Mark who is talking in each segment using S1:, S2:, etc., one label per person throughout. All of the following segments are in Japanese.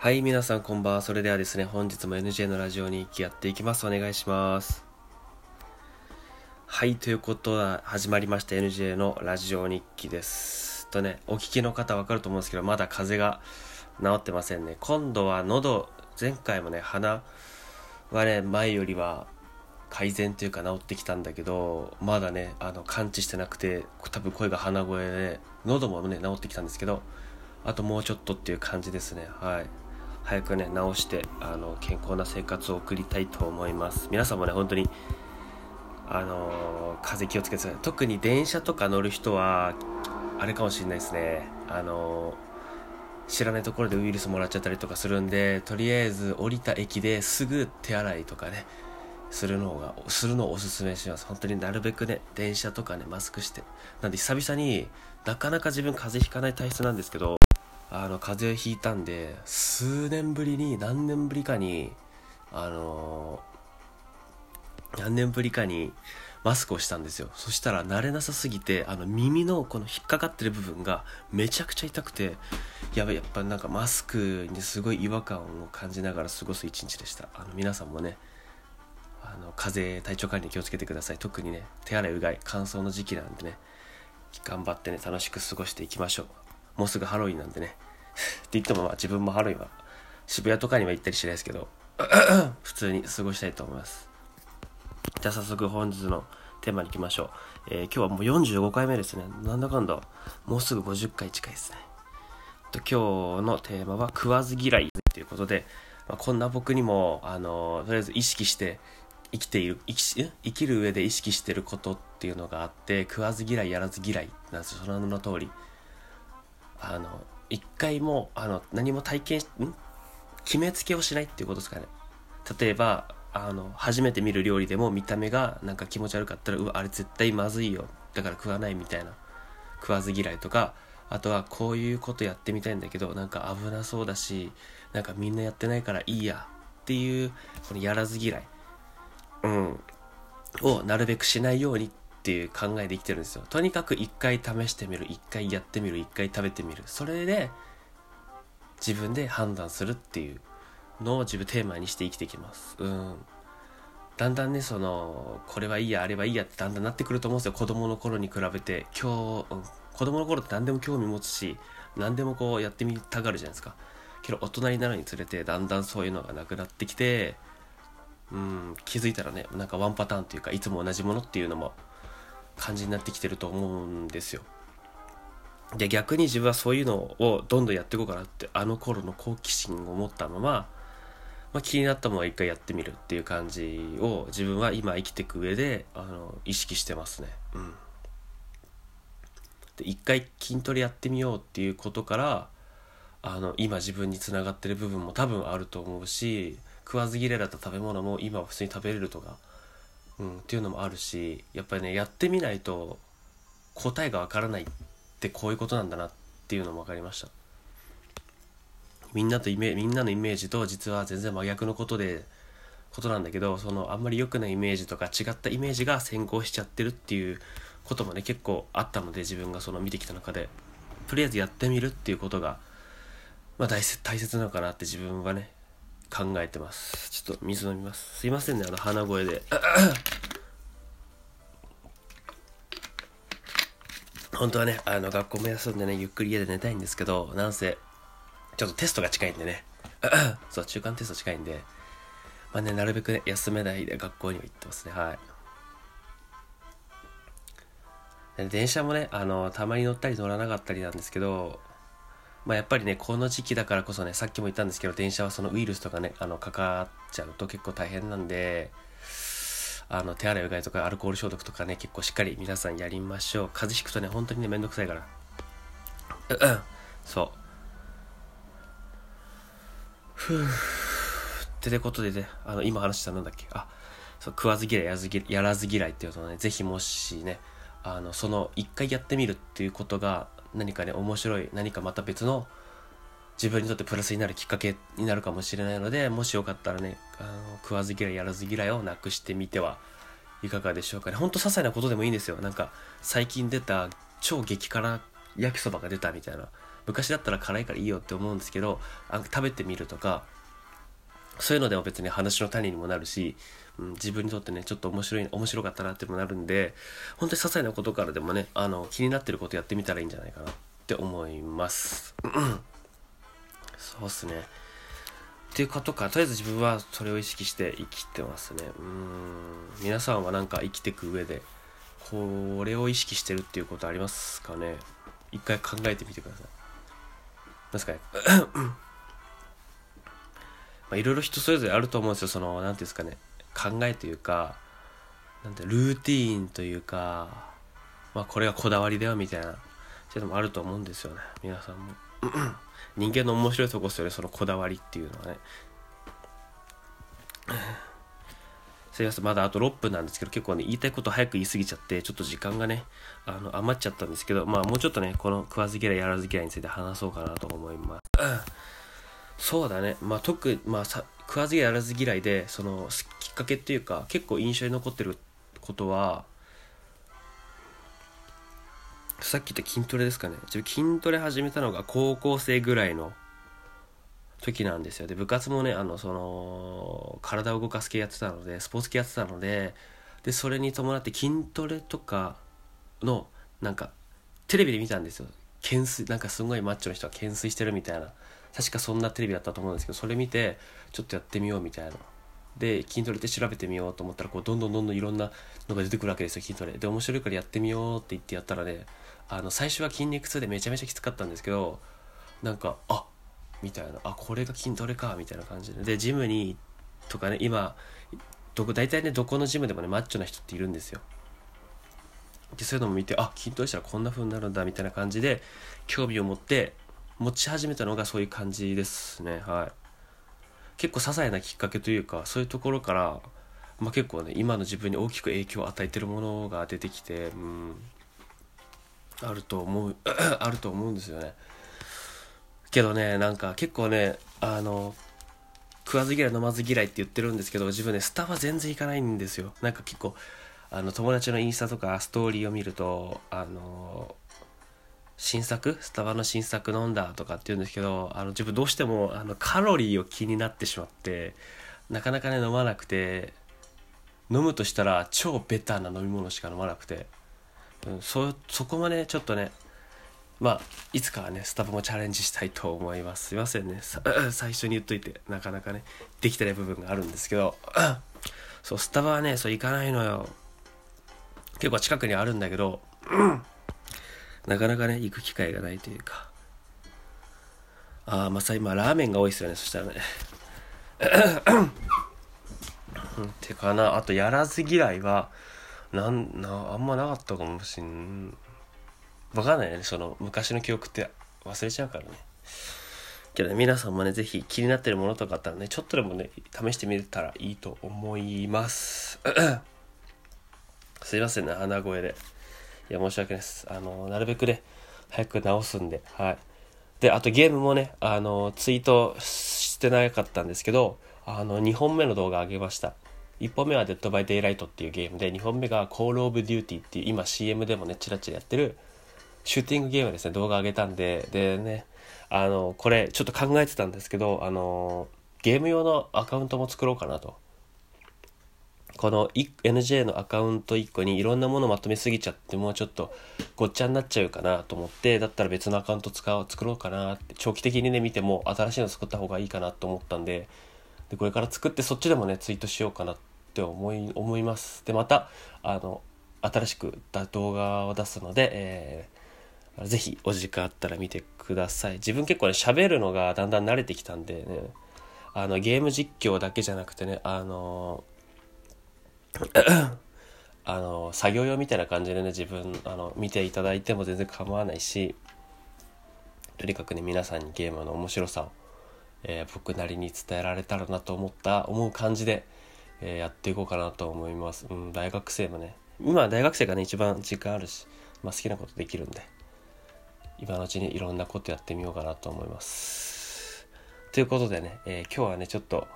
S1: はい、皆さんこんばんは。それではですね、本日も NJ のラジオ日記やっていきます。お願いします。はい、ということは始まりました NJ のラジオ日記です。とね、お聞きの方わかると思うんですけど、まだ風邪が治ってませんね。今度は喉、前回もね、鼻はね、前よりは改善というか治ってきたんだけど、まだね、あの、感知してなくて、多分声が鼻声で、喉もね、治ってきたんですけど、あともうちょっとっていう感じですね。はい。早くね、治して、あの、健康な生活を送りたいと思います。皆さんもね、本当に、あのー風邪気をつけてください。特に電車とか乗る人は、あれかもしれないですね。あのー知らないところでウイルスもらっちゃったりとかするんで、とりあえず降りた駅ですぐ手洗いとかね、するのが、するのをおすすめします。本当になるべくね、電車とかね、マスクして。なんで久々になかなか自分風邪ひかない体質なんですけど、あの、風邪ひいたんで、数年ぶりに、何年ぶりかに、あのー何年ぶりかにマスクをしたんですよ。そしたら慣れなさすぎて、あの耳のこの引っかかってる部分がめちゃくちゃ痛くて、やばい、やっぱなんかマスクにすごい違和感を感じながら過ごす一日でした。あの皆さんもね、あの風邪、体調管理に気をつけてください。特にね、手洗いうがい、乾燥の時期なんでね、頑張ってね、楽しく過ごしていきましょう。もうすぐハロウィンなんでね。って言ってもまあ自分もハロウィンは渋谷とかには行ったりしないですけど、普通に過ごしたいと思います。じゃあ早速本日のテーマに行きましょう。えー今日はもう45回目ですね。なんだかんだ、もうすぐ50回近いですね。と今日のテーマは食わず嫌いということで、まあ、こんな僕にも、あのとりあえず意識して生きている生き生きる上で意識してることっていうのがあって食わず嫌いやらず嫌いなんですその名の通りあの一回もあの何も体験ん？決めつけをしないっていうことですかね。例えばあの初めて見る料理でも見た目がなんか気持ち悪かったらうわあれ絶対まずいよ。だから食わないみたいな。食わず嫌いとかあとはこういうことやってみたいんだけどなんか危なそうだしなんかみんなやってないからいいやっていうこのやらず嫌い。うん。をなるべくしないようにっていう考えで生きてるんですよ。とにかく一回試してみる一回やってみる一回食べてみる。それで自分で判断するっていうのを自分テーマにして生きてきます。うん。だんだんねそのこれはいいやあれはいいやってだんだんなってくると思うんですよ。子供の頃に比べて今日、うん、子供の頃って何でも興味持つし何でもこうやってみたがるじゃないですか。けど大人になるにつれてだんだんそういうのがなくなってきてうん。気づいたらねなんかワンパターンというかいつも同じものっていうのも感じになってきてると思うんですよ。で逆に自分はそういうのをどんどんやっていこうかなってあの頃の好奇心を持ったまま、まあ、気になったものは一回やってみるっていう感じを自分は今生きていく上であの意識してますね。うん。で一回筋トレやってみようっていうことからあの今自分につながってる部分も多分あると思うし食わず嫌いだった食べ物も今は普通に食べれるとか、うん、っていうのもあるしやっぱりねやってみないと答えがわからないってこういうことなんだなっていうのも分かりました。みんなとイメみんなのイメージと実は全然真逆のことでことなんだけどそのあんまり良くないイメージとか違ったイメージが先行しちゃってるっていうこともね結構あったので自分がその見てきた中で。とりあえずやってみるっていうことがまあ大切大切なのかなって自分はね考えてます。ちょっと水飲みます。すいませんねあの鼻声で。本当はねあの学校も休んでねゆっくり家で寝たいんですけどなんせちょっとテストが近いんでね。そう中間テスト近いんでまあねなるべくね休めないで学校には行ってますね。はい。電車もねあのたまに乗ったり乗らなかったりなんですけどまあ、やっぱりねこの時期だからこそねさっきも言ったんですけど電車はそのウイルスとかねあのかかっちゃうと結構大変なんであの手洗いうがいとかアルコール消毒とかね結構しっかり皆さんやりましょう。風邪ひくとね本当にねめんどくさいから。うんうん。そう。ふう。ってことでねあの今話したなんだっけ？あそう食わず嫌いやらず嫌やらず嫌いっていうのをねぜひもしねあのその一回やってみるっていうことが何かね面白い何かまた別の自分にとってプラスになるきっかけになるかもしれないのでもしよかったらねあの食わず嫌いやらず嫌いをなくしてみてはいかがでしょうかね。ほんと些細なことでもいいんですよ。なんか最近出た超激辛焼きそばが出たみたいな。昔だったら辛いからいいよって思うんですけどあ食べてみるとかそういうのでも別に話の種にもなるし、うん、自分にとってねちょっと面白い面白かったなってもなるんで本当に些細なことからでもねあの気になってることやってみたらいいんじゃないかなって思います。そうっすね。っていうことかとりあえず自分はそれを意識して生きてますね。うん。皆さんはなんか生きていく上でこれを意識してるっていうことありますかね？一回考えてみてください。何すかね？まあ、いろいろ人それぞれあると思うんですよ。その何ていうんですかね。考えというかなんてルーティーンというかまあこれがこだわりだよみたいなそういうのもあると思うんですよね。皆さんも。人間の面白いとこですよね。そのこだわりっていうのはね。すいません。まだあと6分なんですけど結構ね言いたいこと早く言い過ぎちゃってちょっと時間がねあの余っちゃったんですけどまあもうちょっとねこの食わず嫌いやらず嫌いについて話そうかなと思います。そうだね。まあ特まあさ食わずやらず嫌いでそのきっかけっていうか結構印象に残ってることはさっき言った筋トレですかね。筋トレ始めたのが高校生ぐらいの時なんですよ。で部活もねあのその体を動かす系やってたのでスポーツ系やってたのででそれに伴って筋トレとかのなんかテレビで見たんですよ。懸垂なんかすごいマッチョの人が懸垂してるみたいな。確かそんなテレビだったと思うんですけどそれ見てちょっとやってみようみたいな。で筋トレって調べてみようと思ったらこうどんどんどんどんいろんなのが出てくるわけですよ筋トレ。で面白いからやってみようって言ってやったらねあの最初は筋肉痛でめちゃめちゃきつかったんですけどなんかあみたいな。あこれが筋トレかみたいな感じで。でジムにとかね今どこ大体ねどこのジムでもねマッチョな人っているんですよ。でそういうのも見てあ筋トレしたらこんな風になるんだみたいな感じで興味を持って持ち始めたのがそういう感じですね。はい。結構些細なきっかけというかそういうところから、まあ、結構ね今の自分に大きく影響を与えてるものが出てきてうん。あると思う あると思うんですよね。けどねなんか結構ねあの食わず嫌い飲まず嫌いって言ってるんですけど自分ねスタバ全然行かないんですよ。なんか結構あの友達のインスタとかストーリーを見るとあの新作？スタバの新作飲んだとかって言うんですけどあの自分どうしてもあのカロリーを気になってしまってなかなかね飲まなくて飲むとしたら超ベターな飲み物しか飲まなくてうん、そそこまでちょっとねまあいつかはねスタバもチャレンジしたいと思います。すいませんね。最初に言っといてなかなかねできてない部分があるんですけどそうスタバはねそう行かないのよ。結構近くにあるんだけどなかなかね行く機会がないというか。ああまさ今ラーメンが多いですよねそしたらね。ってかなあとやらず嫌いはなんなあんまなかったかもしんわかんないねその昔の記憶って。忘れちゃうからね。けど、ね、皆さんもね是非気になってるものとかあったらねちょっとでもね試してみたらいいと思います。すいませんね鼻声で。いや申し訳ないです。あのなるべくね早く直すんではい。であとゲームもねあのツイートしてなかったんですけどあの2本目の動画あげました。1本目は Dead by Daylight っていうゲームで2本目が Call of Duty っていう今 CM でもねチラチラやってるシューティングゲームですね動画上げたんで。でねあのこれちょっと考えてたんですけどあのゲーム用のアカウントも作ろうかなと。この NJ のアカウント1個にいろんなものまとめすぎちゃってもうちょっとごっちゃになっちゃうかなと思ってだったら別のアカウント使おう作ろうかなって長期的にね見ても新しいの作った方がいいかなと思ったんででこれから作ってそっちでもねツイートしようかなって思い思います。でまたあの新しく動画を出すので、えー、ぜひお時間あったら見てください。自分結構ね喋るのがだんだん慣れてきたんでねあのゲーム実況だけじゃなくてねあのあの作業用みたいな感じでね自分あの見ていただいても全然構わないしとにかくね皆さんにゲームの面白さを、えー、僕なりに伝えられたらなと思った思う感じでえー、やっていこうかなと思います。うん、大学生もね、今大学生がね、一番時間あるし、まあ、好きなことできるんで、今のうちにいろんなことやってみようかなと思います。ということでね、えー、今日はね、ちょっと、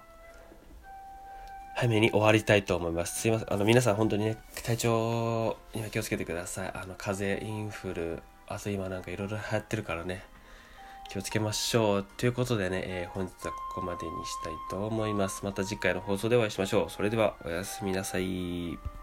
S1: 早めに終わりたいと思います。すいません。あの、皆さん本当にね、体調には気をつけてください。あの、風邪、インフル、あと今なんかいろいろ流行ってるからね、気をつけましょう。ということでね、えー本日はここまでにしたいと思います。また次回の放送でお会いしましょう。それではおやすみなさい。